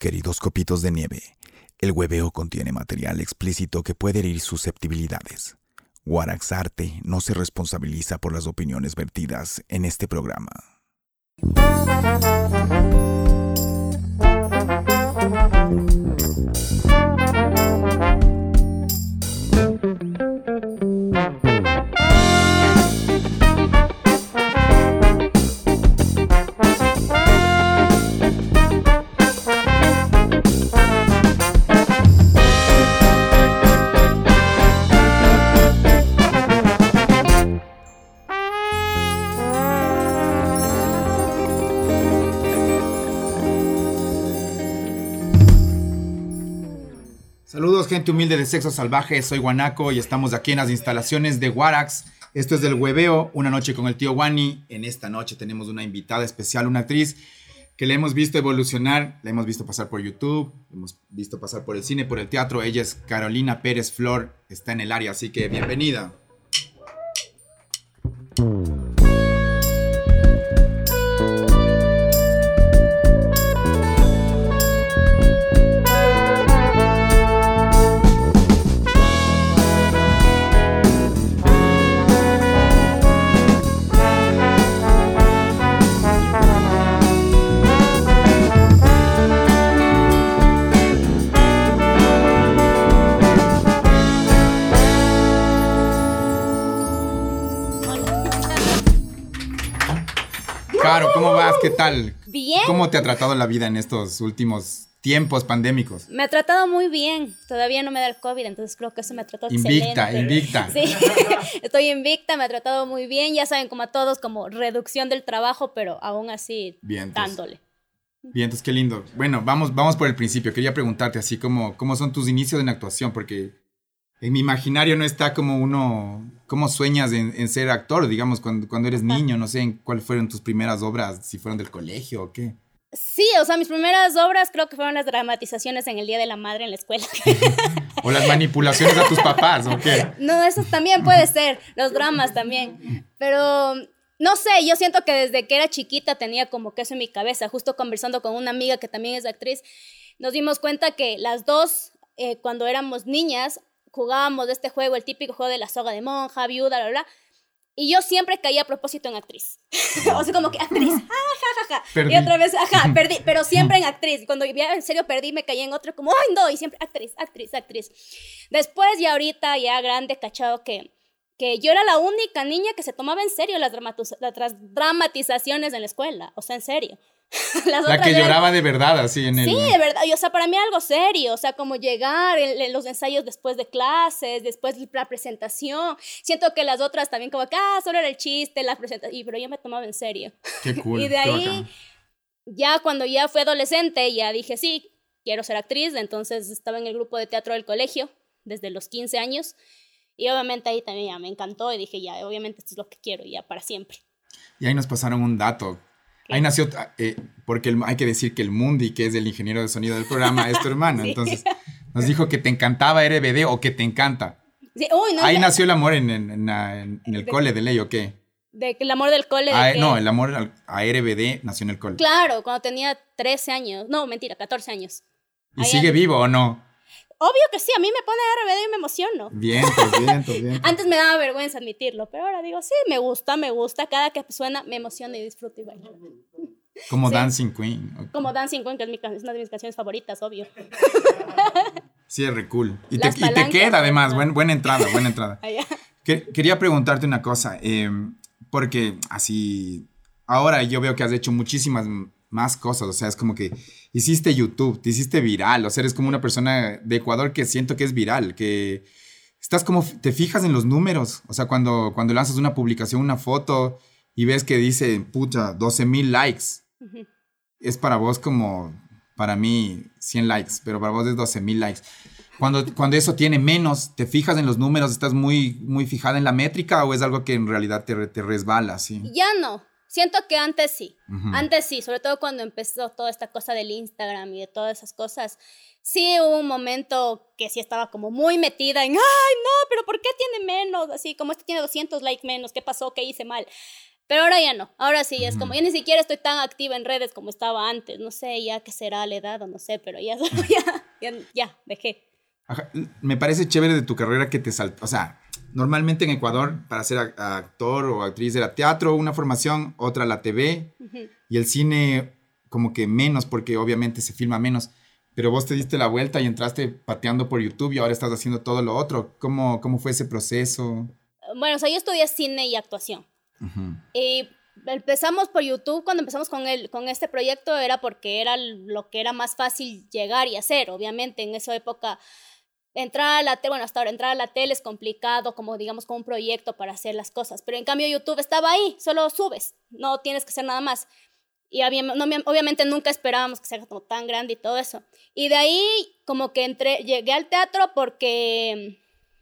Queridos copitos de nieve, el hueveo contiene material explícito que puede herir susceptibilidades. Warax Arte no se responsabiliza por las opiniones vertidas en este programa. Gente humilde de Sexo Salvaje, soy Guanaco y estamos aquí en las instalaciones de Warax. Esto es del Hueveo, una noche con el tío Wani. En esta noche tenemos una invitada especial, una actriz que le hemos visto evolucionar, la hemos visto pasar por YouTube, la hemos visto pasar por el cine, por el teatro. Ella es Carolina Pérez Flor, está en el área, así que bienvenida. Tal? Bien. ¿Cómo te ha tratado la vida en estos últimos tiempos pandémicos? Me ha tratado muy bien. Todavía no me da el COVID, entonces creo que eso me ha tratado Invicta, excelente. invicta. Sí, estoy invicta, me ha tratado muy bien. Ya saben, como a todos, como reducción del trabajo, pero aún así Bien, dándole. Bien, entonces qué lindo. Bueno, vamos, vamos por el principio. Quería preguntarte así como, ¿cómo son tus inicios en actuación? Porque en mi imaginario no está como uno, ¿cómo sueñas en, en ser actor? Digamos, cuando, cuando eres niño, no sé en cuáles fueron tus primeras obras, si fueron del colegio o qué. Sí, o sea, mis primeras obras creo que fueron las dramatizaciones en el Día de la Madre en la escuela. O las manipulaciones a tus papás, ¿o qué? No, eso también puede ser, los dramas también. Pero no sé, yo siento que desde que era chiquita tenía como que eso en mi cabeza. Justo conversando con una amiga que también es actriz, nos dimos cuenta que las dos, eh, cuando éramos niñas, jugábamos de este juego, el típico juego de la soga de monja, viuda, bla, bla. Y yo siempre caía a propósito en actriz. o sea, como que actriz, ah, ja, ja, ja. Perdí. Y otra vez, ajá, perdí, pero siempre en actriz. Cuando ya en serio perdí, me caí en otro, como, ay, no, y siempre actriz, actriz, actriz. Después, ya ahorita, ya grande, cachado que, que yo era la única niña que se tomaba en serio las, las dramatizaciones en la escuela. O sea, en serio. Las La que lloraba de verdad, así en el... Sí, de verdad. Y, o sea, para mí algo serio. O sea, como llegar, en, en los ensayos después de clases, después de la presentación. Siento que las otras también como ah, solo era el chiste, la presentación. Y, pero yo me tomaba en serio. Qué cool. y de ahí, bacán. ya cuando ya fui adolescente, ya dije, sí, quiero ser actriz. Entonces estaba en el grupo de teatro del colegio desde los 15 años. Y obviamente ahí también ya me encantó y dije, ya, obviamente esto es lo que quiero, ya para siempre. Y ahí nos pasaron un dato. Ahí nació, eh, porque el- hay que decir que el Mundi, que es el ingeniero de sonido del programa, es tu hermano. Sí. Entonces, nos dijo que te encantaba RBD o que te encanta. Sí, uy, no, Ahí nació el amor en, en- en la- en- en el De- cole de ley, ¿o qué? de el amor del cole. de Ah, que- no, el amor al- a RBD nació en el cole. Claro, cuando tenía 13 años. No, mentira, 14 años. ¿Y ahí sigue vivo o no? Obvio que sí, a mí me pone RBD y me emociono. Bien, pues bien, pues bien. Antes me daba vergüenza admitirlo, pero ahora digo, sí, me gusta, me gusta. Cada que suena me emociona y disfruto y bailo. Como sí. Dancing Queen. Como Dancing Queen, que es, mi es una de mis canciones favoritas, obvio. Sí, es re cool. Y te, y queda además, buen- buena entrada, buena entrada. Que- quería preguntarte una cosa, eh, porque así, ahora yo veo que has hecho muchísimas más cosas, o sea, es como que hiciste YouTube, te hiciste viral, o sea, eres como una persona de Ecuador que siento que es viral, que estás como, te fijas en los números, o sea, cuando, cuando lanzas una publicación, una foto y ves que dice, pucha, 12 mil likes, es para vos como, para mí, 100 likes, pero para vos es 12 mil likes. Cuando, cuando eso tiene menos, ¿te fijas en los números? ¿Estás muy, muy fijada en la métrica o es algo que en realidad te, te resbala? Sí. Ya no. Siento que antes sí. Ujú. Antes sí, sobre todo cuando empezó toda esta cosa del Instagram y de todas esas cosas. Sí hubo un momento que sí estaba como muy metida en, ay, no, pero ¿por qué tiene menos? Así como este tiene 200 likes menos, ¿qué pasó? ¿Qué hice mal? Pero ahora ya no, ahora sí, es como, ya ni siquiera estoy tan activa en redes como estaba antes, no sé ya qué será la edad o no sé, pero ya, ya, ya, ya dejé. Me parece chévere de tu carrera que te saltó, o sea, normalmente en Ecuador para ser actor o actriz era teatro, una formación, otra la TV y el cine como que menos porque obviamente se filma menos, pero vos te diste la vuelta y entraste pateando por YouTube y ahora estás haciendo todo lo otro. ¿Cómo, cómo fue ese proceso? Bueno, o sea, yo estudié cine y actuación. Y empezamos por YouTube, cuando empezamos con, el, con este proyecto era porque era lo que era más fácil llegar y hacer. Obviamente en esa época entrar a la tele, bueno, hasta ahora entrar a la tele es complicado, como digamos, con un proyecto para hacer las cosas. Pero en cambio YouTube estaba ahí, solo subes, no tienes que hacer nada más. Y obviamente nunca esperábamos que sea como tan grande y todo eso. Y de ahí como que entré, llegué al teatro porque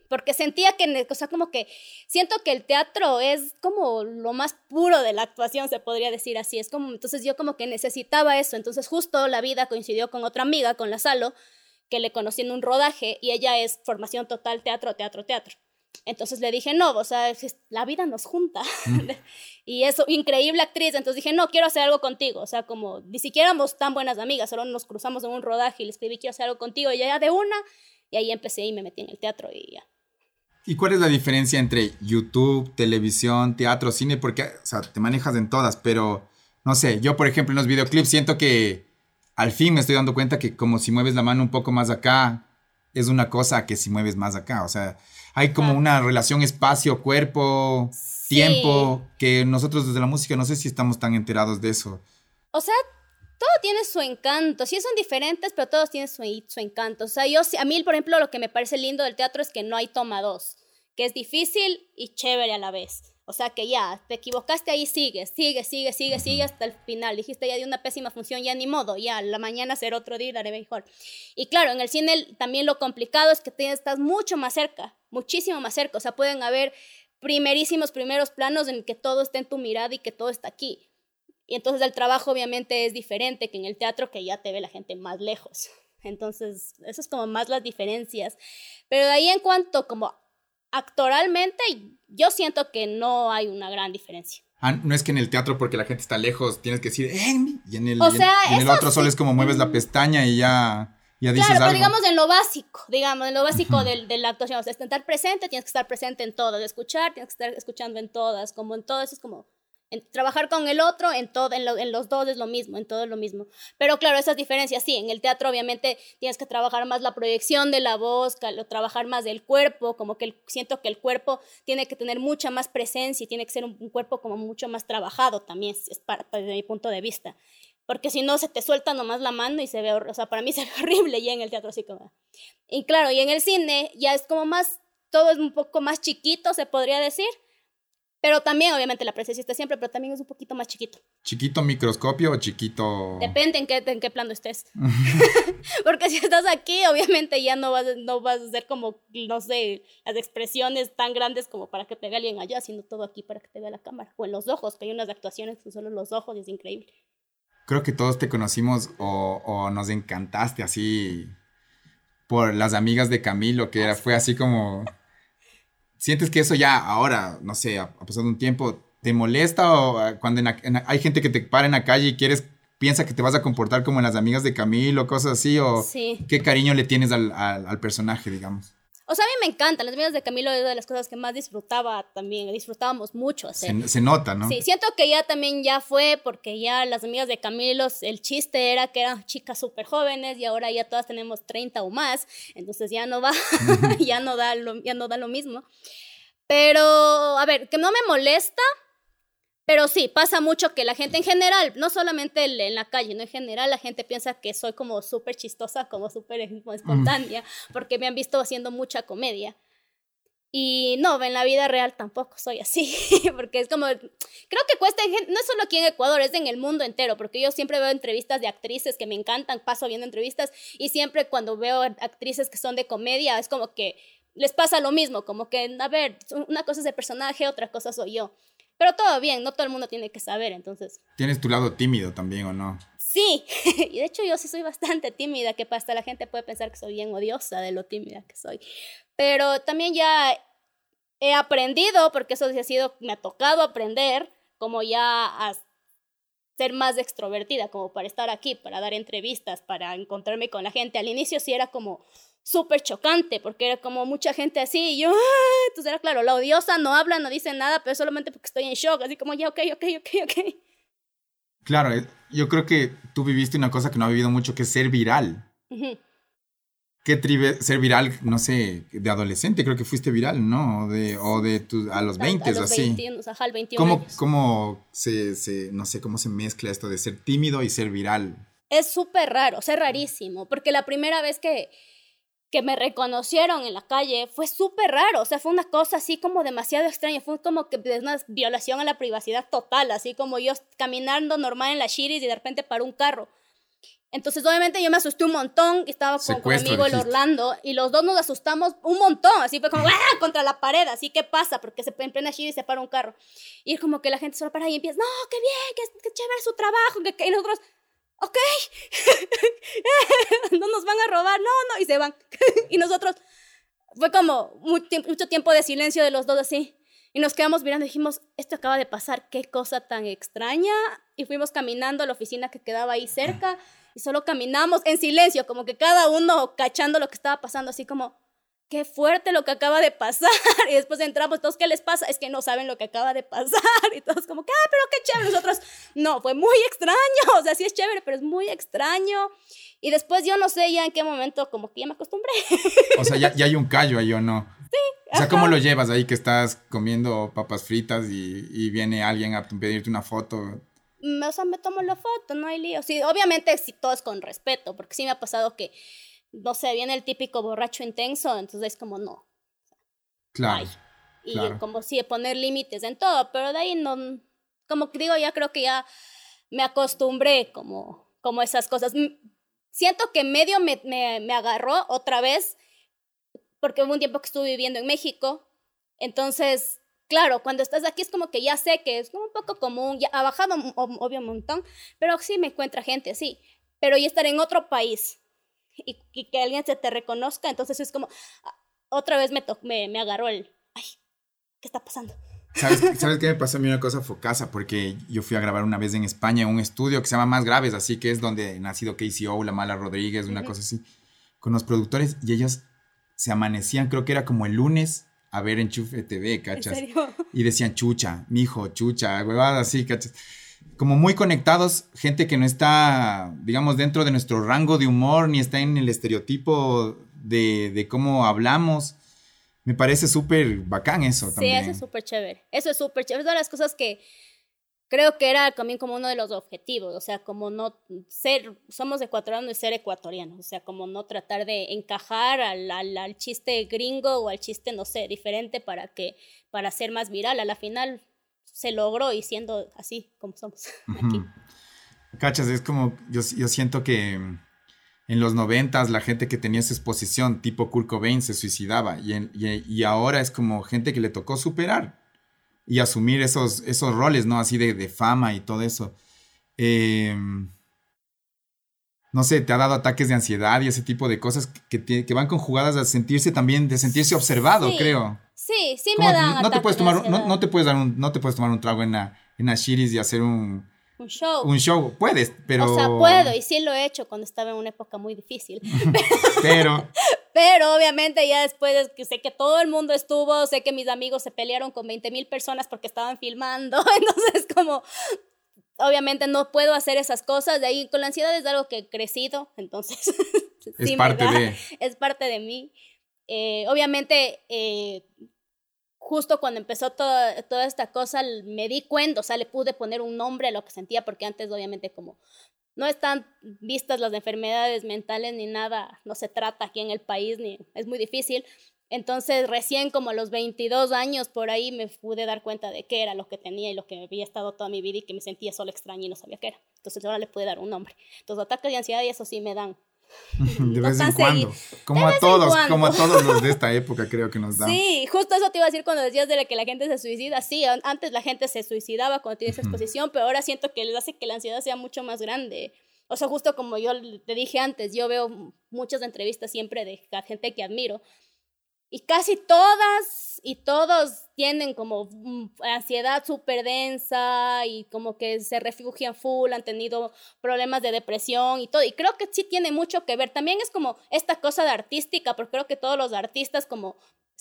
porque sentía que, o sea, como que siento que el teatro es como lo más puro de la actuación, se podría decir así, es como, entonces yo como que necesitaba eso, entonces justo la vida coincidió con otra amiga, con la Salo, que le conocí en un rodaje y ella es formación total teatro, teatro, teatro. Entonces le dije, no, o sea, la vida nos junta. Mm. y eso, increíble actriz. Entonces dije, no, quiero hacer algo contigo. O sea, como ni siquiera éramos tan buenas amigas, solo nos cruzamos en un rodaje y le escribí, quiero hacer algo contigo. Y ya de una, y ahí empecé y me metí en el teatro y ya. ¿Y cuál es la diferencia entre YouTube, televisión, teatro, cine? Porque, o sea, te manejas en todas, pero no sé, yo por ejemplo en los videoclips siento que al fin me estoy dando cuenta que como si mueves la mano un poco más acá, es una cosa que si mueves más acá. O sea, hay como una relación espacio, cuerpo, tiempo, que nosotros desde la música no sé si estamos tan enterados de eso. O sea, todo tiene su encanto. Sí son diferentes, pero todos tienen su, su encanto. O sea, yo, a mí, por ejemplo, lo que me parece lindo del teatro es que no hay toma dos, que es difícil y chévere a la vez. O sea que ya, te equivocaste ahí, sigue, sigue, sigue, sigue, sigue hasta el final. Dijiste ya de una pésima función, ya ni modo, ya, la mañana será otro día y daré mejor. Y claro, en el cine también lo complicado es que estás mucho más cerca, muchísimo más cerca. O sea, pueden haber primerísimos primeros planos en que todo esté en tu mirada y que todo está aquí. Y entonces el trabajo obviamente es diferente que en el teatro que ya te ve la gente más lejos. Entonces, eso es como más las diferencias. Pero de ahí en cuanto como actoralmente, yo siento que no hay una gran diferencia. Ah, no es que en el teatro porque la gente está lejos tienes que decir, ¡Eh! y en el, en el otro solo es como mueves la pestaña y ya, ya dices claro, pero digamos en lo básico, digamos, en lo básico de, de, la actuación, o sea, estar presente, tienes que estar presente en todo, de escuchar, tienes que estar escuchando en todas, como en todo eso es como trabajar con el otro, en, todo, en, los dos es lo mismo, en todo es lo mismo. Pero claro, esas diferencias, sí, en el teatro obviamente tienes que trabajar más la proyección de la voz, trabajar más del cuerpo, como que siento que el cuerpo tiene que tener mucha más presencia y tiene que ser un, cuerpo como mucho más trabajado también, es para, desde mi punto de vista. Porque si no, se te suelta nomás la mano y se ve, o sea, para mí se ve horrible ya en el teatro así como... Y claro, y en el cine ya es como más, todo es un poco más chiquito, se podría decir pero también, obviamente, la presencia está siempre, pero también es un poquito más chiquito. ¿Chiquito microscopio o chiquito...? Depende en qué, en qué plano estés. Porque si estás aquí, obviamente ya no vas, no vas a hacer como, no sé, las expresiones tan grandes como para que te vea alguien allá, sino todo aquí para que te vea la cámara. O en los ojos, que hay unas actuaciones que son solo los ojos y es increíble. Creo que todos te conocimos o, o nos encantaste así por las amigas de Camilo, que era, fue así como ¿Sientes que eso ya ahora, no sé, ha, pasado un tiempo, te molesta o ah, cuando hay gente que te para en la calle y quieres, piensa que te vas a comportar como en las amigas de Camilo, cosas así, o qué cariño le tienes al, al personaje, digamos? O sea, a mí me encantan. Las amigas de Camilo es una de las cosas que más disfrutaba también. Disfrutábamos mucho hacer. Se, nota, ¿no? Sí, siento que ya también ya fue porque ya las amigas de Camilo, el chiste era que eran chicas súper jóvenes y ahora ya todas tenemos 30 o más. Entonces ya no va, ya, no da lo, ya no da lo mismo. Pero, a ver, que no me molesta, pero sí, pasa mucho que la gente en general, no solamente en la calle, no en general, la gente piensa que soy como súper chistosa, como súper espontánea, porque me han visto haciendo mucha comedia. Y no, en la vida real tampoco soy así, porque es como, creo que cuesta, no es solo aquí en Ecuador, es en el mundo entero, porque yo siempre veo entrevistas de actrices que me encantan, paso viendo entrevistas, y siempre cuando veo actrices que son de comedia, es como que les pasa lo mismo, como que, a ver, una cosa es el personaje, otra cosa soy yo. Pero todo bien, no todo el mundo tiene que saber, entonces. ¿Tienes tu lado tímido también o no? Sí, y de hecho yo sí soy bastante tímida, que hasta la gente puede pensar que soy bien odiosa de lo tímida que soy. Pero también ya he aprendido, porque eso sí ha sido, me ha tocado aprender, como ya a ser más extrovertida, como para estar aquí, para dar entrevistas, para encontrarme con la gente. Al inicio sí era como súper chocante, porque era como mucha gente así, y yo, ¡ah! entonces era claro, la odiosa no habla, no dice nada, pero solamente porque estoy en shock, así como ya, ok, ok, ok, ok. Claro, eh, yo creo que tú viviste una cosa que no ha vivido mucho, que es ser viral. ¿Qué tribe ser viral, no sé, de adolescente? Creo que fuiste viral, ¿no? O de, o de tu, a los 20, a, los así. 21, ajá, al 21 ¿Cómo, años. cómo se, se, no sé, cómo se mezcla esto de ser tímido y ser viral? Es súper raro, o sea, rarísimo, porque la primera vez que, que me reconocieron en la calle fue súper raro, o sea, fue una cosa así como demasiado extraña, fue como que de una violación a la privacidad total, así como yo caminando normal en la Shiris y de repente para un carro. Entonces, obviamente, yo me asusté un montón, estaba con, con mi amigo el. Orlando, y los dos nos asustamos un montón, así fue como, ¡ah! contra la pared, así, ¿qué pasa? Porque se en plena Shiris se para un carro. Y es como que la gente solo para y empieza, no, qué bien, qué, qué chévere su trabajo, que, que-". y nosotros, ok, no nos van a robar, no, no, y se van. y nosotros, fue como mucho tiempo de silencio de los dos así. Y nos quedamos mirando y dijimos, esto acaba de pasar, qué cosa tan extraña. Y fuimos caminando a la oficina que quedaba ahí cerca y solo caminamos en silencio, como que cada uno cachando lo que estaba pasando, así como, qué fuerte lo que acaba de pasar. Y después entramos, todos, ¿qué les pasa? Es que no saben lo que acaba de pasar. Y todos como, que, ah, pero qué chévere. Nosotros, no, fue muy extraño. O sea, sí es chévere, pero es muy extraño. Y después yo no sé ya en qué momento, como que ya me acostumbré. O sea, ya, ya hay un callo ahí o no. Sí. O sea, ¿cómo lo llevas ahí que estás comiendo papas fritas y, y viene alguien a pedirte una foto? Mm, o sea, me tomo la foto, no hay lío. Sí, obviamente sí, todo es con respeto, porque sí me ha pasado que, no sé, viene el típico borracho intenso, entonces es como no. Claro. Ay. Y claro. como sí, poner límites en todo, pero de ahí no, como digo, ya creo que ya me acostumbré como, como esas cosas. Siento que medio me, me, me agarró otra vez, porque hubo un tiempo que estuve viviendo en México, entonces, claro, cuando estás aquí es como que ya sé que es como un poco común, ya ha bajado obvio un montón, pero sí me encuentra gente así, pero ya estar en otro país y, y que alguien se te reconozca, entonces es como, ah, otra vez me, to- me, me agarró el, ay, ¿qué está pasando? ¿Sabes, ¿Sabes qué me pasó a mí una cosa focasa? Porque yo fui a grabar una vez en España en un estudio que se llama Más Graves, así que es donde nacido KCO, La Mala Rodríguez, una Ujú. cosa así, con los productores y ellos se amanecían, creo que era como el lunes, a ver Enchufe TV, ¿En ¿cachas? serio? Y decían chucha, mijo, chucha, huevadas así, ¿cachas? Como muy conectados, gente que no está, digamos, dentro de nuestro rango de humor, ni está en el estereotipo de, de cómo hablamos. Me parece súper bacán eso Sí, también. eso es súper chévere. Eso es súper chévere. Es una de las cosas que creo que era también como uno de los objetivos. O sea, como no ser, somos ecuatorianos y ser ecuatorianos. O sea, como no tratar de encajar al, al, al chiste gringo o al chiste, no sé, diferente para que, para ser más viral. A la final se logró y siendo así como somos aquí. Cachas, es como, yo, yo siento que en los noventas la gente que tenía esa exposición, tipo Kurt Cobain, se suicidaba y, en- y, y ahora es como gente que le tocó superar y asumir esos, esos roles, ¿no? Así de, de fama y todo eso. Eh, no sé, te ha dado ataques de ansiedad y ese tipo de cosas que, que van conjugadas a sentirse también, de sentirse observado, Sí, creo. Sí, sí me dan no te ataques puedes de tomar, un- no, no te puedes dar un, no te puedes tomar un trago en la, en la Shiris y hacer un, un show. un show. Puedes, pero. O sea, puedo y sí lo he hecho cuando estaba en una época muy difícil. Pero. Pero obviamente ya después de que sé que todo el mundo estuvo, sé que mis amigos se pelearon con 20 mil personas porque estaban filmando, entonces como obviamente no puedo hacer esas cosas, de ahí con la ansiedad es algo que he crecido, entonces Es sí me parte de. es parte de mí. Eh, obviamente, eh, justo cuando empezó toda, toda esta cosa, me di cuenta, o sea, le pude poner un nombre a lo que sentía, porque antes obviamente como no están vistas las enfermedades mentales ni nada, no se trata aquí en el país, ni es muy difícil. Entonces, recién como a los 22 años por ahí me pude dar cuenta de qué era lo que tenía y lo que había estado toda mi vida y que me sentía solo extraña y no sabía qué era. Entonces, ahora le pude dar un nombre. Entonces, ataques de ansiedad y eso sí me dan. De vez en cuando. Como a todos, como a todos los de esta época creo que nos da. Sí, justo eso te iba a decir cuando decías de la que la gente se suicida. Sí, an- antes la gente se suicidaba cuando tiene esa exposición, pero ahora siento que les hace que la ansiedad sea mucho más grande. O sea, justo como yo te dije antes, yo veo muchas entrevistas siempre de la gente que admiro. Y casi todas y todos tienen como mm, ansiedad súper densa y como que se refugian full, han tenido problemas de depresión y todo. Y creo que sí tiene mucho que ver. También es como esta cosa de artística, porque creo que todos los artistas como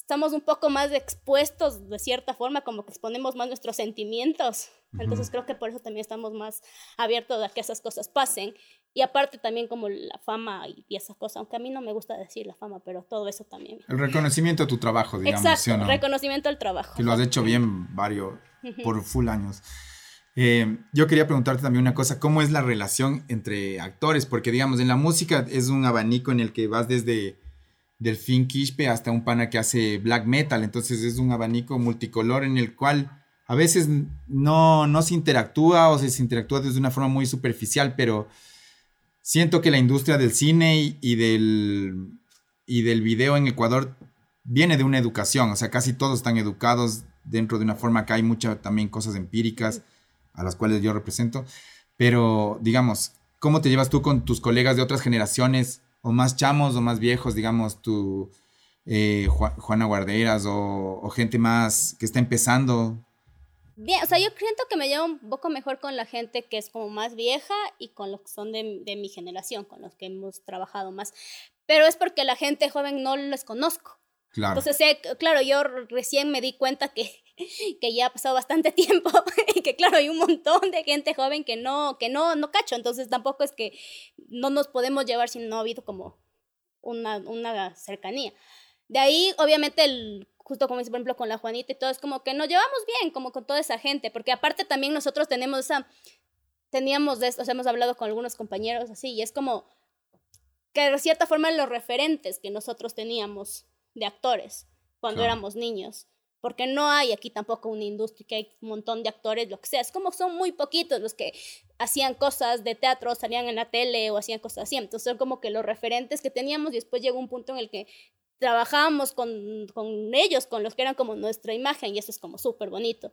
estamos un poco más expuestos de cierta forma, como que exponemos más nuestros sentimientos. Entonces creo que por eso también estamos más abiertos a que esas cosas pasen. Y aparte también como la fama y, y esa cosa, aunque a mí no me gusta decir la fama, pero todo eso también. El reconocimiento de tu trabajo, digamos. Exacto, ¿sí reconocimiento del trabajo. Que lo has hecho bien varios, por full años. Eh, yo quería preguntarte también una cosa, ¿cómo es la relación entre actores? Porque digamos, en la música es un abanico en el que vas desde Delfín Quispe hasta un pana que hace black metal. Entonces es un abanico multicolor en el cual a veces no, no se interactúa o se interactúa desde una forma muy superficial, pero siento que la industria del cine y, del, y del video en Ecuador viene de una educación. O sea, casi todos están educados dentro de una forma que hay muchas también cosas empíricas a las cuales yo represento. Pero digamos, ¿cómo te llevas tú con tus colegas de otras generaciones? O más chamos o más viejos, digamos, tu eh, Juana Guarderas o, gente más que está empezando? Bien, o sea, yo siento que me llevo un poco mejor con la gente que es como más vieja y con los que son de, de mi generación, con los que hemos trabajado más. Pero es porque la gente joven no les conozco. Claro. Entonces, claro, yo recién me di cuenta que, que ya ha pasado bastante tiempo y que, claro, hay un montón de gente joven que no, que no, no cacho. Entonces, tampoco es que no nos podemos llevar si no ha habido como una, una cercanía. De ahí, obviamente, el, justo como dice, por ejemplo, con la Juanita y todo, es como que nos llevamos bien, como con toda esa gente, porque aparte también nosotros tenemos esa, teníamos de esto, o sea, hemos hablado con algunos compañeros así, y es como que de cierta forma los referentes que nosotros teníamos de actores cuando éramos niños. Porque no hay aquí tampoco una industria que hay un montón de actores, lo que sea. Es como son muy poquitos los que hacían cosas de teatro, salían en la tele o hacían cosas así. Entonces son como que los referentes que teníamos y después llegó un punto en el que trabajábamos con, con ellos, con los que eran como nuestra imagen y eso es como súper bonito.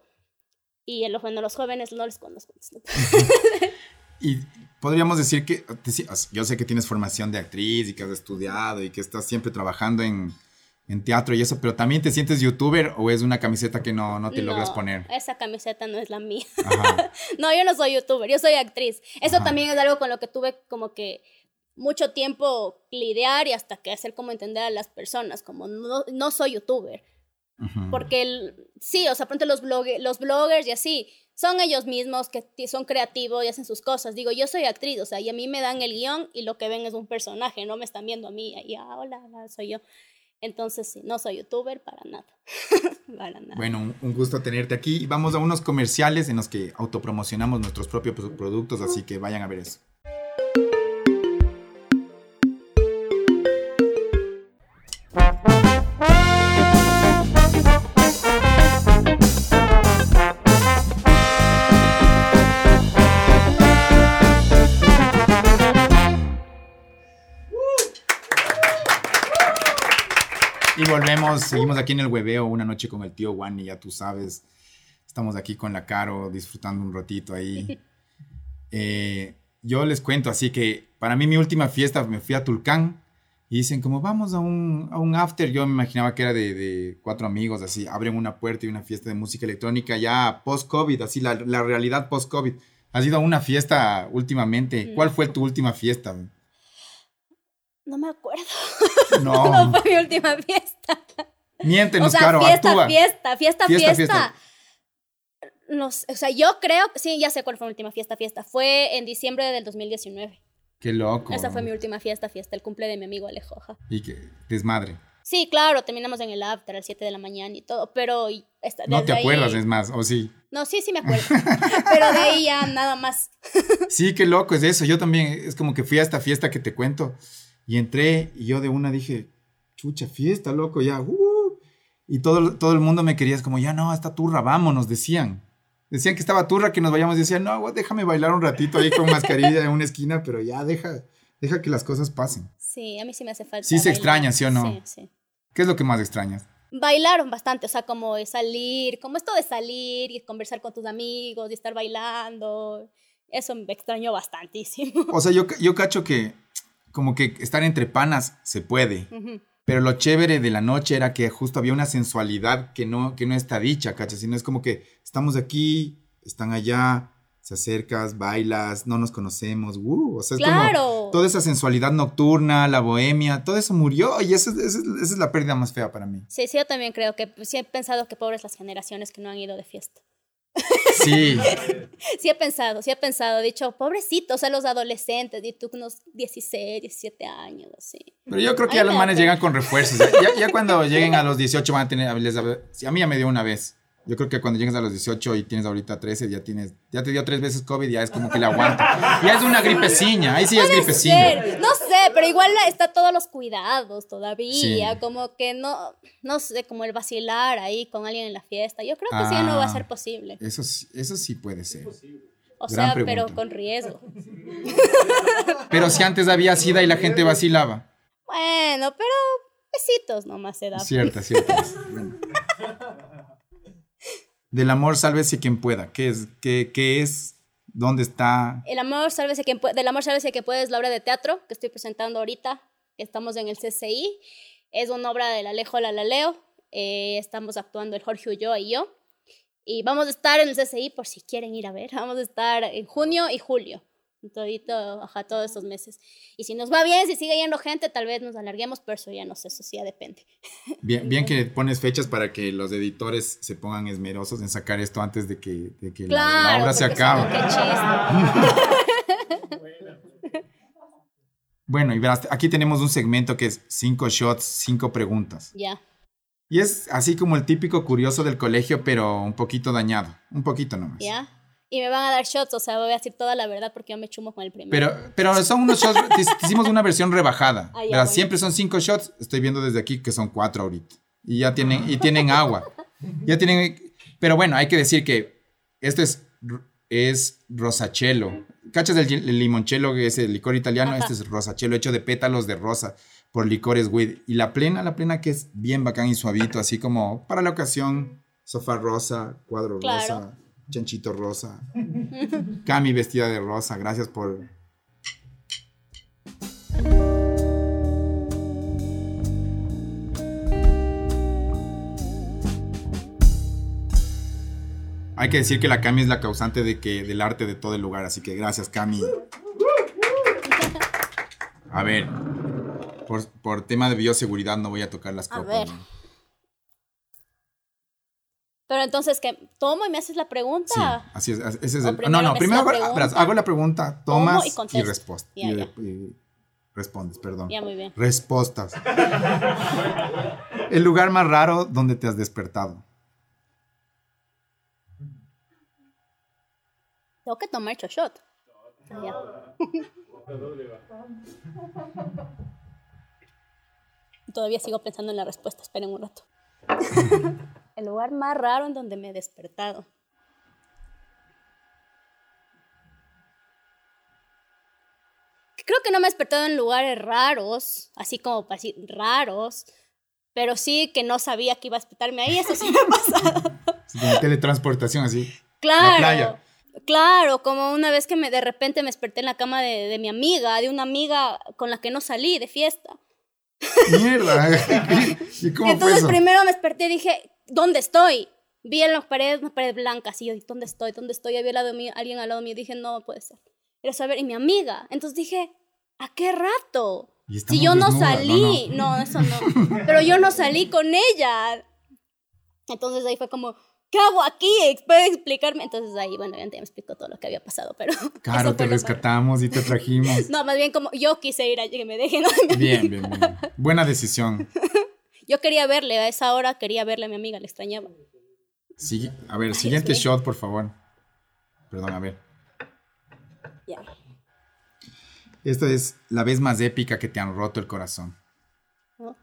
Y el, bueno, los jóvenes no les conozco. y podríamos decir que, yo sé que tienes formación de actriz y que has estudiado y que estás siempre trabajando en, en teatro y eso, pero también te sientes youtuber o es una camiseta que no, no te logras poner? Esa camiseta no es la mía. no, yo no soy youtuber, yo soy actriz. Eso también es algo con lo que tuve como que mucho tiempo lidiar y hasta que hacer como entender a las personas, como no, no soy youtuber. Porque el, sí, o sea, pronto los, los bloggers y así, son ellos mismos que son creativos y hacen sus cosas. Digo, yo soy actriz, o sea, y a mí me dan el guion y lo que ven es un personaje, no me están viendo a mí, y ah, hola, soy yo. Entonces, sí, no soy youtuber para nada. para nada. Bueno, un gusto tenerte aquí. Vamos a unos comerciales en los que autopromocionamos nuestros propios productos, así que vayan a ver eso. Volvemos, seguimos aquí en el hueveo una noche con el tío Juan y ya tú sabes, estamos aquí con la Caro disfrutando un ratito ahí. Eh, yo les cuento así que para mí mi última fiesta me fui a Tulcán y dicen como vamos a un, a un after, yo me imaginaba que era de, de, cuatro amigos, así abren una puerta y una fiesta de música electrónica ya post-COVID, así la, la realidad post-COVID. ¿Has ido a una fiesta últimamente? ¿Cuál fue tu última fiesta? No me acuerdo. No. no fue mi última fiesta. Miéntenos, o sea, Caro, fiesta, fiesta, fiesta, fiesta, fiesta, o sea, yo creo, sí, ya sé cuál fue mi última fiesta, fiesta. Fue en diciembre del 2019. Qué loco. Esa fue mi última fiesta, fiesta, el cumple de mi amigo Alejoja. Y que desmadre. Sí, claro, terminamos en el after a las 7 de la mañana y todo, pero... Esta, no te acuerdas, es más, ¿o sí? No, sí, sí me acuerdo, pero de ahí ya nada más. sí, qué loco es eso, yo también, es como que fui a esta fiesta que te cuento y entré y yo de una dije, chucha, fiesta, loco, ya, uh". Y todo, todo el mundo me quería, es como, ya no, está turra, vámonos, decían. Decían que estaba turra, que nos vayamos, decían, no, déjame bailar un ratito ahí con mascarilla en una esquina, pero ya, deja, deja que las cosas pasen. Sí, a mí sí me hace falta. Sí se extraña, ¿sí o no? Sí, sí. ¿Qué es lo que más extrañas? Bailaron bastante, o sea, como salir, como esto de salir y conversar con tus amigos y estar bailando. Eso me extrañó bastantísimo. O sea, yo, yo cacho que como que estar entre panas se puede. Pero lo chévere de la noche era que justo había una sensualidad que no, que no está dicha, ¿cachas? Sino es como que estamos aquí, están allá, se acercas, bailas, no nos conocemos, uh, o sea, es Claro. como toda esa sensualidad nocturna, la bohemia, todo eso murió y esa, es- esa es- esa es la pérdida más fea para mí. Sí, sí, yo también creo que sí he pensado que pobres las generaciones que no han ido de fiesta. Sí, Sí he pensado, sí he pensado, he dicho, pobrecitos, o sea, los adolescentes, y tú unos 16, 17 años, así. pero yo creo que Ay, ya los manes llegan con refuerzos. Ya, ya- ya cuando lleguen a los 18 van a tener, les- a mí ya me dio una vez. Yo creo que cuando llegues a los 18 y tienes ahorita 13, ya tienes, ya te dio tres veces COVID, ya es como que le aguanto. Ya es una gripeciña, ahí sí es gripeciña. No pero igual está todos los cuidados todavía, Sí. como que no, no sé, como el vacilar ahí con alguien en la fiesta. Yo creo que sí ya no va a Ah. ser posible. Eso, sí- eso sí puede ser. O gran sea, pregunta. pero con riesgo. Pero si antes había sida y la gente vacilaba. Bueno, pero besitos nomás se da. Cierta, cierta. Bueno. Del amor, sálvese quien pueda. ¿Qué es? ¿Qué, qué es? ¿Dónde está? El amor, sálvese puede, del amor, sálvese quien puede es la obra de teatro que estoy presentando ahorita. Estamos en el CCI. Es una obra del Alejo Lalaleo. Eh, estamos actuando el Jorge Ulloa y yo. Y vamos a estar en el CCI por si quieren ir a ver. Vamos a estar en junio y julio. Todito, ajá, todos estos meses. Y si nos va bien, si sigue yendo gente, tal vez nos alarguemos, pero eso ya no sé, eso sí ya depende. Bien, bien que pones fechas para que los editores se pongan esmerosos en sacar esto antes de que, de que la- Claro. la, obra se acabe. qué chiste. Bueno, y verás, aquí tenemos un segmento que es cinco shots, cinco preguntas. Ya. Y es así como el típico curioso del colegio, pero un poquito dañado. Un poquito nomás. ¿Ya? Y me van a dar shots, o sea, voy a decir toda la verdad porque yo me chumo con el primero. Pero, pero son unos shots, te- te hicimos una versión rebajada. Ah, ya, siempre son cinco shots, estoy viendo desde aquí que son cuatro ahorita. Y ya tienen, y tienen agua. Ya tienen, pero bueno, hay que decir que esto es, es rosachelo. ¿Cachas el, el limoncello, que es el licor italiano? Ajá. Este es rosachelo, hecho de pétalos de rosa por licores weed. Y la plena, la plena que es bien bacán y suavito, así como para la ocasión, sofá rosa, cuadro Claro. rosa, chanchito rosa. Cami vestida de rosa, gracias por... Hay que decir que la Cami es la causante de que, del arte de todo el lugar, así que gracias Cami. A ver, por, por tema de bioseguridad no voy a tocar las A copas. ver. ¿no? Pero entonces, que ¿Tomo y me haces la pregunta? Sí, así es. Ese es el- no, no, me primero haces la hago, hago la pregunta, Tomo tomas y y, y, respondes, perdón. Ya, muy bien. Respuestas. el lugar más raro donde te has despertado. Tengo que tomar otro shot. Ya. Todavía sigo pensando en la respuesta. Esperen un rato. El lugar más raro en donde me he despertado. Creo que no me he despertado en lugares raros, así como para decir raros, pero sí que no sabía que iba a despertarme ahí. Eso sí me ha pasado. Como teletransportación así. Claro. playa. Claro, como una vez que me, de repente me desperté en la cama de, de mi amiga, de una amiga con la que no salí de fiesta. Mierda. ¿Y cómo fue Entonces eso? primero me desperté y dije, ¿dónde estoy? Vi en las paredes una pared blanca, así yo, ¿dónde estoy? ¿Dónde estoy? Había al lado alguien al lado mío, dije, no puede ser. Era saber, y mi amiga. Entonces dije, ¿a qué rato? Y Si yo no salí, no, no, eso no. Pero yo no salí con ella. Entonces ahí fue como, ¿qué hago aquí? ¿Puede explicarme? Entonces ahí, bueno, ya me explicó todo lo que había pasado, pero... Claro, te rescatamos y te trajimos. No, más bien como yo quise ir a que me dejen. ¿no? Bien, bien, bien. Buena decisión. Yo quería verle, a esa hora quería verle a mi amiga, le extrañaba. Sí, a ver, siguiente shot, por favor. Perdón, a ver. Ya. Esta es la vez más épica que te han roto el corazón. ¿no?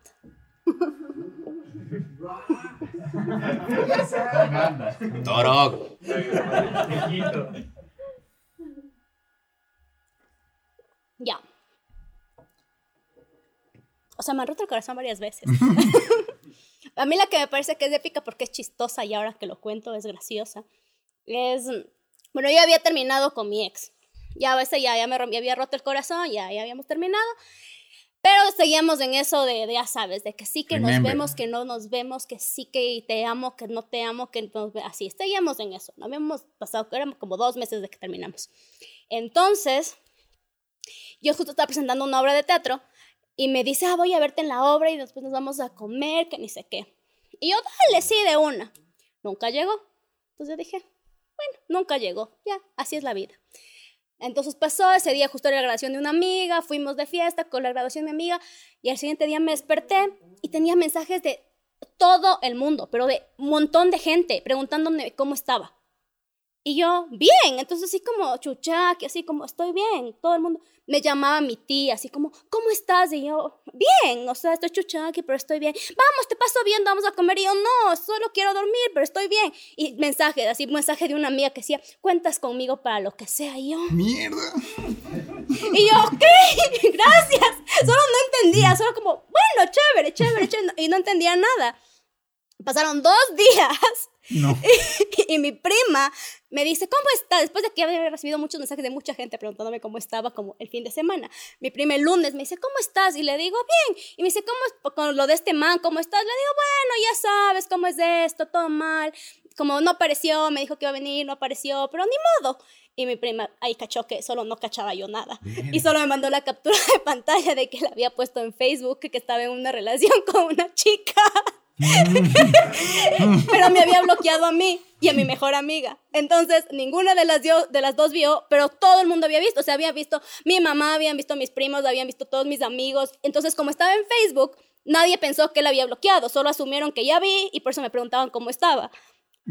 Toro. Ya. O sea, me han roto el corazón varias veces. a mí la que me parece que es épica porque es chistosa y ahora que lo cuento es graciosa. Es, bueno, yo había terminado con mi ex. Ya, ese ya, ya me ya había roto el corazón, ya, ya habíamos terminado. Pero seguíamos en eso de, de, ya sabes, de que sí que nos Remember. vemos, que no nos vemos, que sí que te amo, que no te amo, que nos así. Seguíamos en eso. No habíamos pasado, eran como dos meses de que terminamos. Entonces, yo justo estaba presentando una obra de teatro y me dice, ah, voy a verte en la obra y después nos vamos a comer, que ni sé qué. Y yo, dale, sí, de una. Nunca llegó. Entonces dije, bueno, nunca llegó. Ya, así es la vida. Entonces pasó, ese día justo la graduación de una amiga, fuimos de fiesta con la graduación de mi amiga y al siguiente día me desperté y tenía mensajes de todo el mundo, pero de un montón de gente preguntándome cómo estaba. Y yo, bien, entonces así como chuchaque, así como estoy bien, todo el mundo me llamaba mi tía, así como, ¿cómo estás? Y yo, bien, o sea, estoy chuchaque, pero estoy bien. Vamos, te paso bien, vamos a comer. Y yo, no, solo quiero dormir, pero estoy bien. Y mensaje, así, mensaje de una amiga que decía, cuentas conmigo para lo que sea. Y yo, Mierda. y yo, ok, gracias. Solo no entendía, solo como, bueno, chévere, chévere, chévere. Y no entendía nada. Pasaron dos días No. y mi prima me dice, ¿cómo está? Después de que había recibido muchos mensajes de mucha gente preguntándome cómo estaba como el fin de semana. Mi prima el lunes me dice, ¿cómo estás? Y le digo, bien. Y me dice, ¿cómo es con lo de este man? ¿Cómo estás? Le digo, bueno, ya sabes cómo es esto, todo mal. Como no apareció, me dijo que iba a venir, no apareció, pero ni modo. Y mi prima ahí cachó que solo no cachaba yo nada. Y solo me mandó la captura de pantalla de que la había puesto en Facebook, que estaba en una relación con una chica. pero me había bloqueado a mí y a mi mejor amiga. Entonces, ninguna de las, dio- de las dos vio, pero todo el mundo había visto. O sea, había visto mi mamá, habían visto mis primos, habían visto todos mis amigos. Entonces, como estaba en Facebook, nadie pensó que la había bloqueado. Solo asumieron que ya vi y por eso me preguntaban cómo estaba.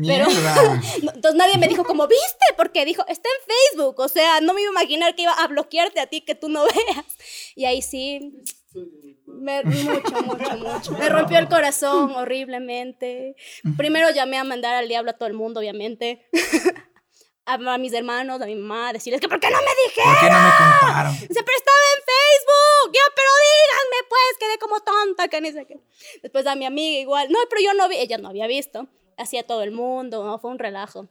Pero- Entonces nadie me dijo como, ¿viste? Porque dijo, está en Facebook. O sea, no me iba a imaginar que iba a bloquearte a ti que tú no veas. Y ahí sí, me, mucho, mucho, mucho. Me rompió el corazón horriblemente. Primero llamé a mandar al diablo a todo el mundo, obviamente. A, mis hermanos, a mi mamá, a decirles que ¿por qué no me dijeron? ¿Por qué no me contaron? Dice, pero estaba en Facebook. Yo, pero díganme, pues, quedé como tonta, que ni sé qué. Después a mi amiga igual. No, pero yo no vi, ella no había visto. Hacía todo el mundo, no, fue un relajo.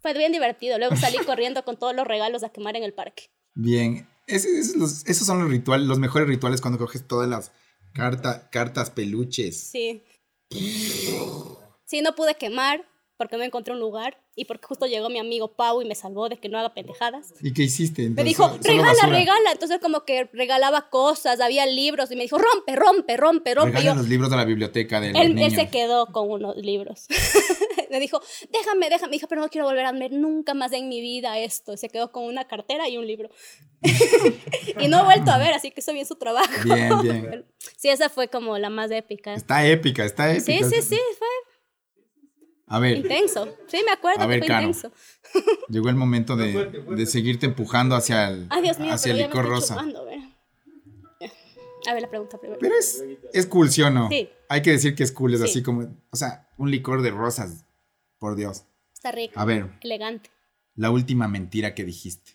Fue bien divertido. Luego salí corriendo con todos los regalos a quemar en el parque. Bien. Esos son los rituales, los mejores rituales cuando coges todas las carta- cartas peluches. Sí. Sí, no pude quemar porque no encontré un lugar y porque justo llegó mi amigo Pau y me salvó de que no haga pendejadas. ¿Y qué hiciste? Me Entonces, dijo, solo regala, basura. regala. Entonces como que regalaba cosas, había libros y me dijo, rompe, rompe, rompe, rompe. Regala Yo, los libros de la biblioteca de los Él, él niños. se quedó con unos libros. Me dijo, déjame, déjame. Me dijo, pero no quiero volver a ver nunca más en mi vida esto. Se quedó con una cartera y un libro. y no he vuelto a ver, así que hizo bien su trabajo. Bien, bien. Sí, esa fue como la más épica. Está épica, está Sí, épica. sí, sí, fue A ver, intenso. Sí, me acuerdo A ver, que fue Caro. intenso. llegó el momento de, de seguirte empujando hacia el, Ay, Dios mío, hacia pero el ya me licor estoy rosa. chupando, a ver. A ver la pregunta primero. Pero es, es cool, ¿sí o no? Sí. Hay que decir que es cool, es Sí. así como, o sea, un licor de rosas, por Dios. Está rico. A ver, Elegante. la última mentira que dijiste.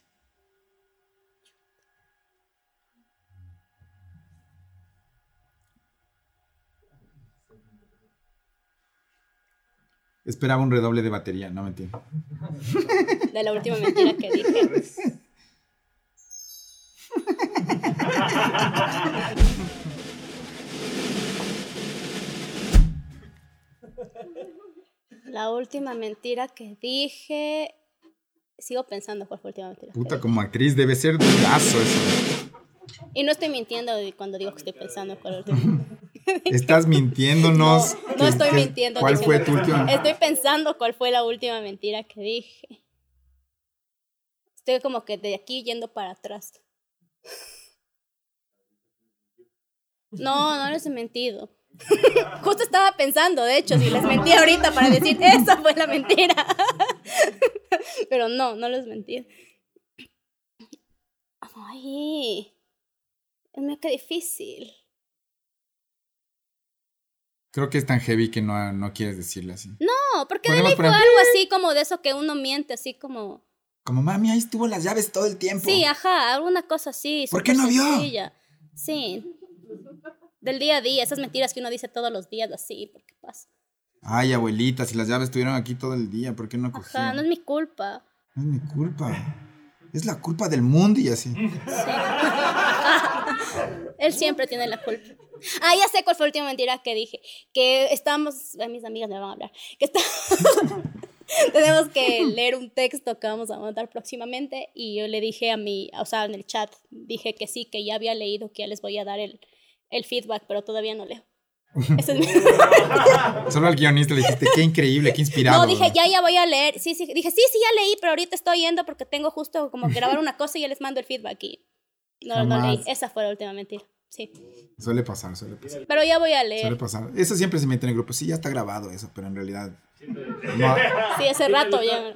Esperaba un redoble de batería, no mentira. De la última mentira que dije. La última mentira que dije. Sigo pensando cuál fue la última mentira. Puta, como actriz debe ser durazo eso. Y no estoy mintiendo cuando digo que estoy pensando cuál la última. Estás mintiéndonos. No, no estoy mintiendo. ¿Cuál fue tu última? Estoy pensando cuál fue la última mentira que dije. Estoy como que de aquí yendo para atrás. No, no les he mentido. Justo estaba pensando, de hecho, si les mentí ahorita para decir, esa fue la mentira. Pero no, no les mentí. Ay, es que difícil. Creo que es tan heavy que no, no quieres decirle así. No, porque de ley fue algo así como de eso que uno miente, así como... Como mami, ahí estuvo las llaves todo el tiempo. Sí, ajá, alguna cosa así. ¿Por qué no vio? sencilla. Sí. Del día a día, esas mentiras que uno dice todos los días así, ¿por qué pasa? Ay, abuelita, si las llaves estuvieron aquí todo el día, ¿por qué no cogieron? Ajá, no es mi culpa. No es mi culpa. es la culpa del mundo y así. Él siempre tiene la culpa. Ah, ya sé cuál fue la última mentira que dije. Que estamos, mis amigas me van a hablar, que está, tenemos que leer un texto que vamos a mandar próximamente y yo le dije a mi, o sea, en el chat, dije que sí, que ya había leído, que ya les voy a dar el, el feedback, pero todavía no leo. Eso es mi... Solo al guionista le dijiste, qué increíble, qué inspirado. No, dije, ya, ya voy a leer. Sí, sí, dije, sí, sí, ya leí, pero ahorita estoy yendo porque tengo justo como que grabar una cosa y ya les mando el feedback y no, no leí. Esa fue la última mentira. Sí. Suele pasar, suele pasar. Pero ya voy a leer. Suele pasar. Eso siempre se mete en el grupo. Sí, ya está grabado eso, pero en realidad. Sí, hace rato ya.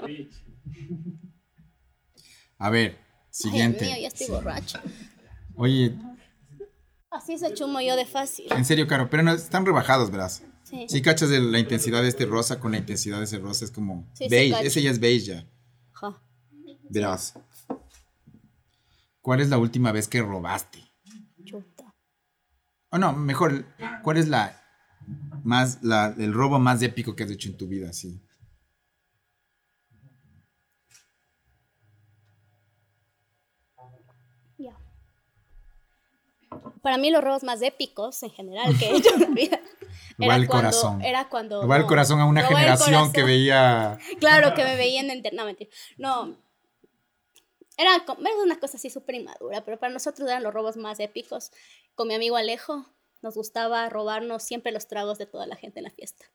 A ver, siguiente. Ay, mío, ya estoy borracho. Oye. Así se chumo yo de fácil. En serio, Caro, pero no, están rebajados, verás. Sí. Sí, cachas de la intensidad de este rosa con la intensidad de ese rosa. Es como Sí, sí, beige. cacho. ese ya es beige ya. Ajá. Verás. ¿Cuál es la última vez que robaste? O no, mejor, ¿cuál es la más la, el robo más épico que has hecho en tu vida? Sí. Para mí los robos más épicos en general que he hecho en la vida Robar el cuando- corazón. Era cuando Robar el no, corazón a una generación que veía. Claro, que me veían en No, mentira. No. Era, era una cosa así súper inmadura, pero para nosotros eran los robos más épicos. Con mi amigo Alejo nos gustaba robarnos siempre los tragos de toda la gente en la fiesta.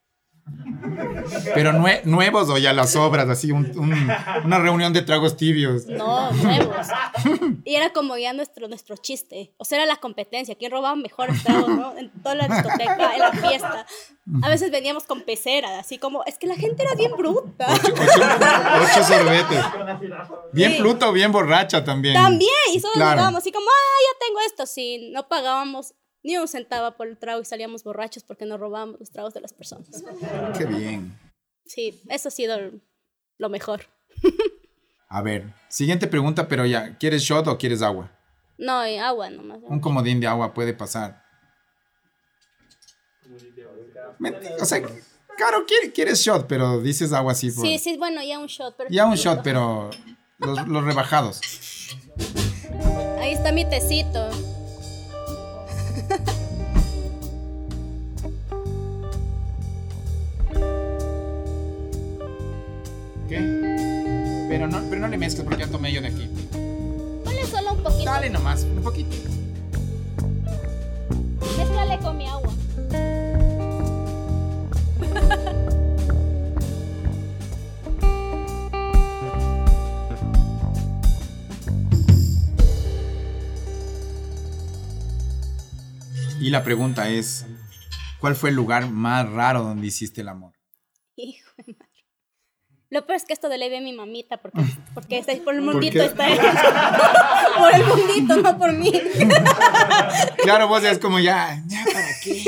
Pero nue- nuevos o ya las obras, así, un- un- una reunión de tragos tibios. No, nuevos. Y era como ya nuestro, nuestro chiste. O sea, era la competencia. ¿Quién robaba mejores tragos, no? En toda la discoteca, en la fiesta. A veces veníamos con pecera, así como, es que la gente era bien bruta. Ocho, ocho- ocho sorbetes. Bien Sí. pluta o bien borracha también. También, y solo Claro. llegábamos así como, ah, ya tengo esto. Sí, no pagábamos ni un centavo por el trago y salíamos borrachos porque no robábamos los tragos de las personas. Qué bien. Sí, eso ha sido lo mejor. A ver, siguiente pregunta, pero ya, ¿quieres shot o quieres agua? No, agua nomás. Un comodín de agua puede pasar. Ment- O sea, claro, quiere- quieres shot, pero dices agua así. por- Sí, sí, bueno, ya un shot. Pero Ya un shot, pero los, los rebajados. Ahí está mi tecito. Pero no, pero no le mezcles porque ya tomé yo de aquí. Ponle solo un poquito. Dale nomás, un poquito. Mézclale con mi agua. Y la pregunta es, ¿cuál fue el lugar más raro donde hiciste el amor? Hijo de. Lo peor es que esto de ley ve mi mamita, porque, porque está- por el ¿Por mundito qué? está hecho. por el mundito, no por mí. Claro, vos ya es como ya, ya, ¿para qué?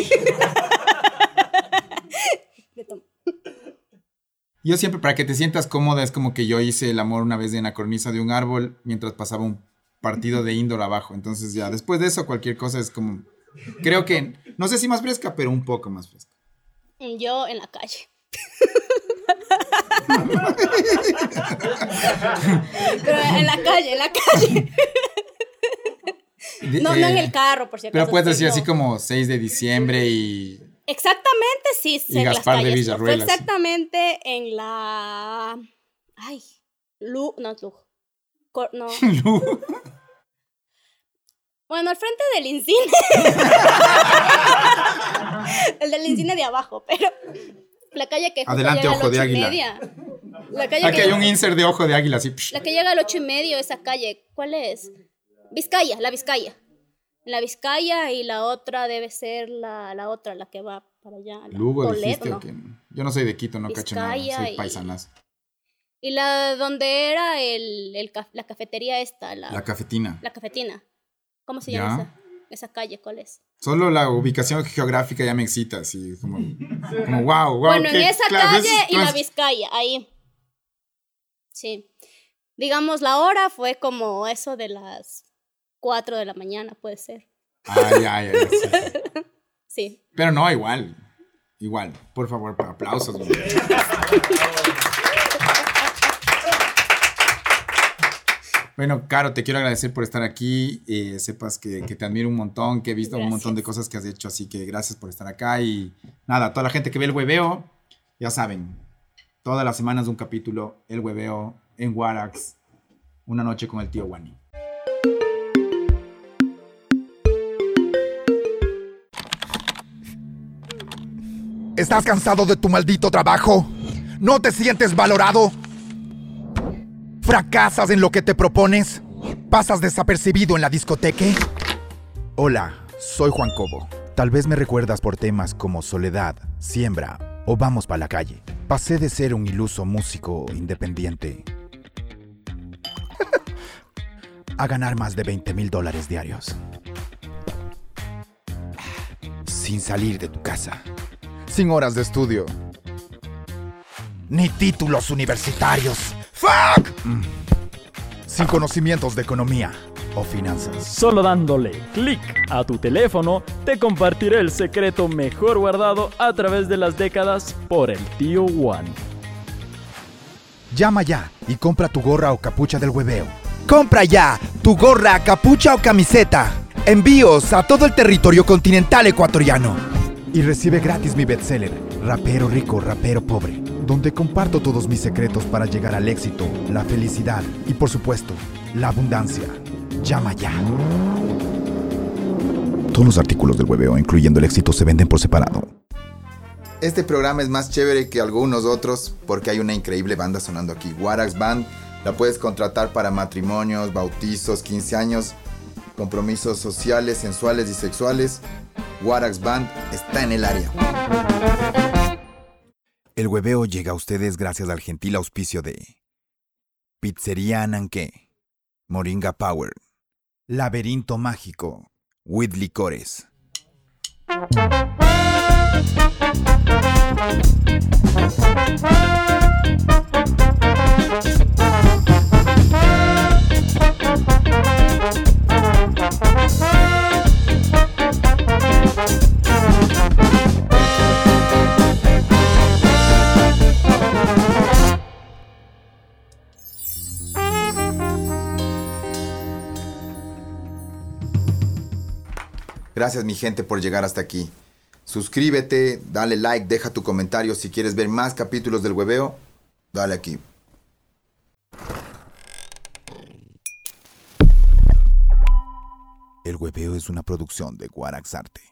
Yo siempre, para que te sientas cómoda, es como que yo hice el amor una vez en la cornisa de un árbol mientras pasaba un partido de indoor abajo. Entonces ya, después de eso, cualquier cosa es como, creo que, no sé si más fresca, pero un poco más fresca. Yo en la calle. Pero en la calle, en la calle. No, no en eh, el carro, por si acaso. Pero puedes decir así como 6 de diciembre y... Exactamente, sí, las Gaspar de. Villarruel, Fue exactamente en la. Ay. Lu. No, Lu. Cor- no. Bueno, al frente del Incine. el del Incine de abajo, pero. La calle que Adelante, llega ojo al de ocho y águila. media. La calle Aquí que, hay un insert de ojo de águila así. la que llega al ocho y medio, esa calle. ¿Cuál es? Vizcaya, la Vizcaya. La Vizcaya y la otra debe ser la, la otra, la que va para allá. la Lugo dijiste ¿no? que... Yo no soy de Quito, no cacho nada, Vizcaya soy y- paisanazo. Y la donde era el, el la cafetería esta, la, La la, cafetina. cafetina. ¿Cómo se Ya. llama esa? Esa calle, ¿cuál es? Solo la ubicación geográfica ya me excita, así como, como wow, wow. bueno, en esa claro, calle y la Vizcaya, ahí. Sí. Digamos, la hora fue como eso de las 4 de la mañana, puede ser. Ay, ay, ay, sí. Sí. Pero no, igual. Igual. Por favor, aplausos. Bueno, Caro, te quiero agradecer por estar aquí. Eh, sepas que, que, te admiro un montón, que he visto un montón de cosas que has hecho, así que gracias por estar acá. Y nada, toda la gente que ve el hueveo, ya saben, todas las semanas un capítulo, el hueveo en Warax, una noche con el tío Wani. ¿Estás cansado de tu maldito trabajo? ¿No te sientes valorado? ¿Fracasas en lo que te propones? ¿Pasas desapercibido en la discoteca? Hola, soy Juan Cobo. Tal vez me recuerdas por temas como Soledad, Siembra o Vamos para la calle. Pasé de ser un iluso músico independiente a ganar más de 20 mil dólares diarios. Sin salir de tu casa. Sin horas de estudio. Ni títulos universitarios. ¡Fuck! Mm. Sin conocimientos de economía o finanzas. Solo dándole clic a tu teléfono, te compartiré el secreto mejor guardado a través de las décadas por el tío Juan. Llama ya y compra tu gorra o capucha del hueveo. Compra ya tu gorra, capucha o camiseta. Envíos a todo el territorio continental ecuatoriano. Y recibe gratis mi bestseller, Rapero Rico, Rapero Pobre, donde comparto todos mis secretos para llegar al éxito, la felicidad y por supuesto, la abundancia. Llama ya. Todos los artículos del hueveo, incluyendo el éxito, se venden por separado. Este programa es más chévere que algunos otros porque hay una increíble banda sonando aquí, Warax Band. La puedes contratar para matrimonios, bautizos, 15 años, compromisos sociales, sensuales y sexuales. Warax Band está en el área. El hueveo llega a ustedes gracias al gentil auspicio de Pizzería Ananque, Moringa Power, Laberinto Mágico, With Licores. Gracias mi gente por llegar hasta aquí. Suscríbete, dale like, deja tu comentario si quieres ver más capítulos del hueveo. Dale aquí. El hueveo es una producción de Guarax Arte.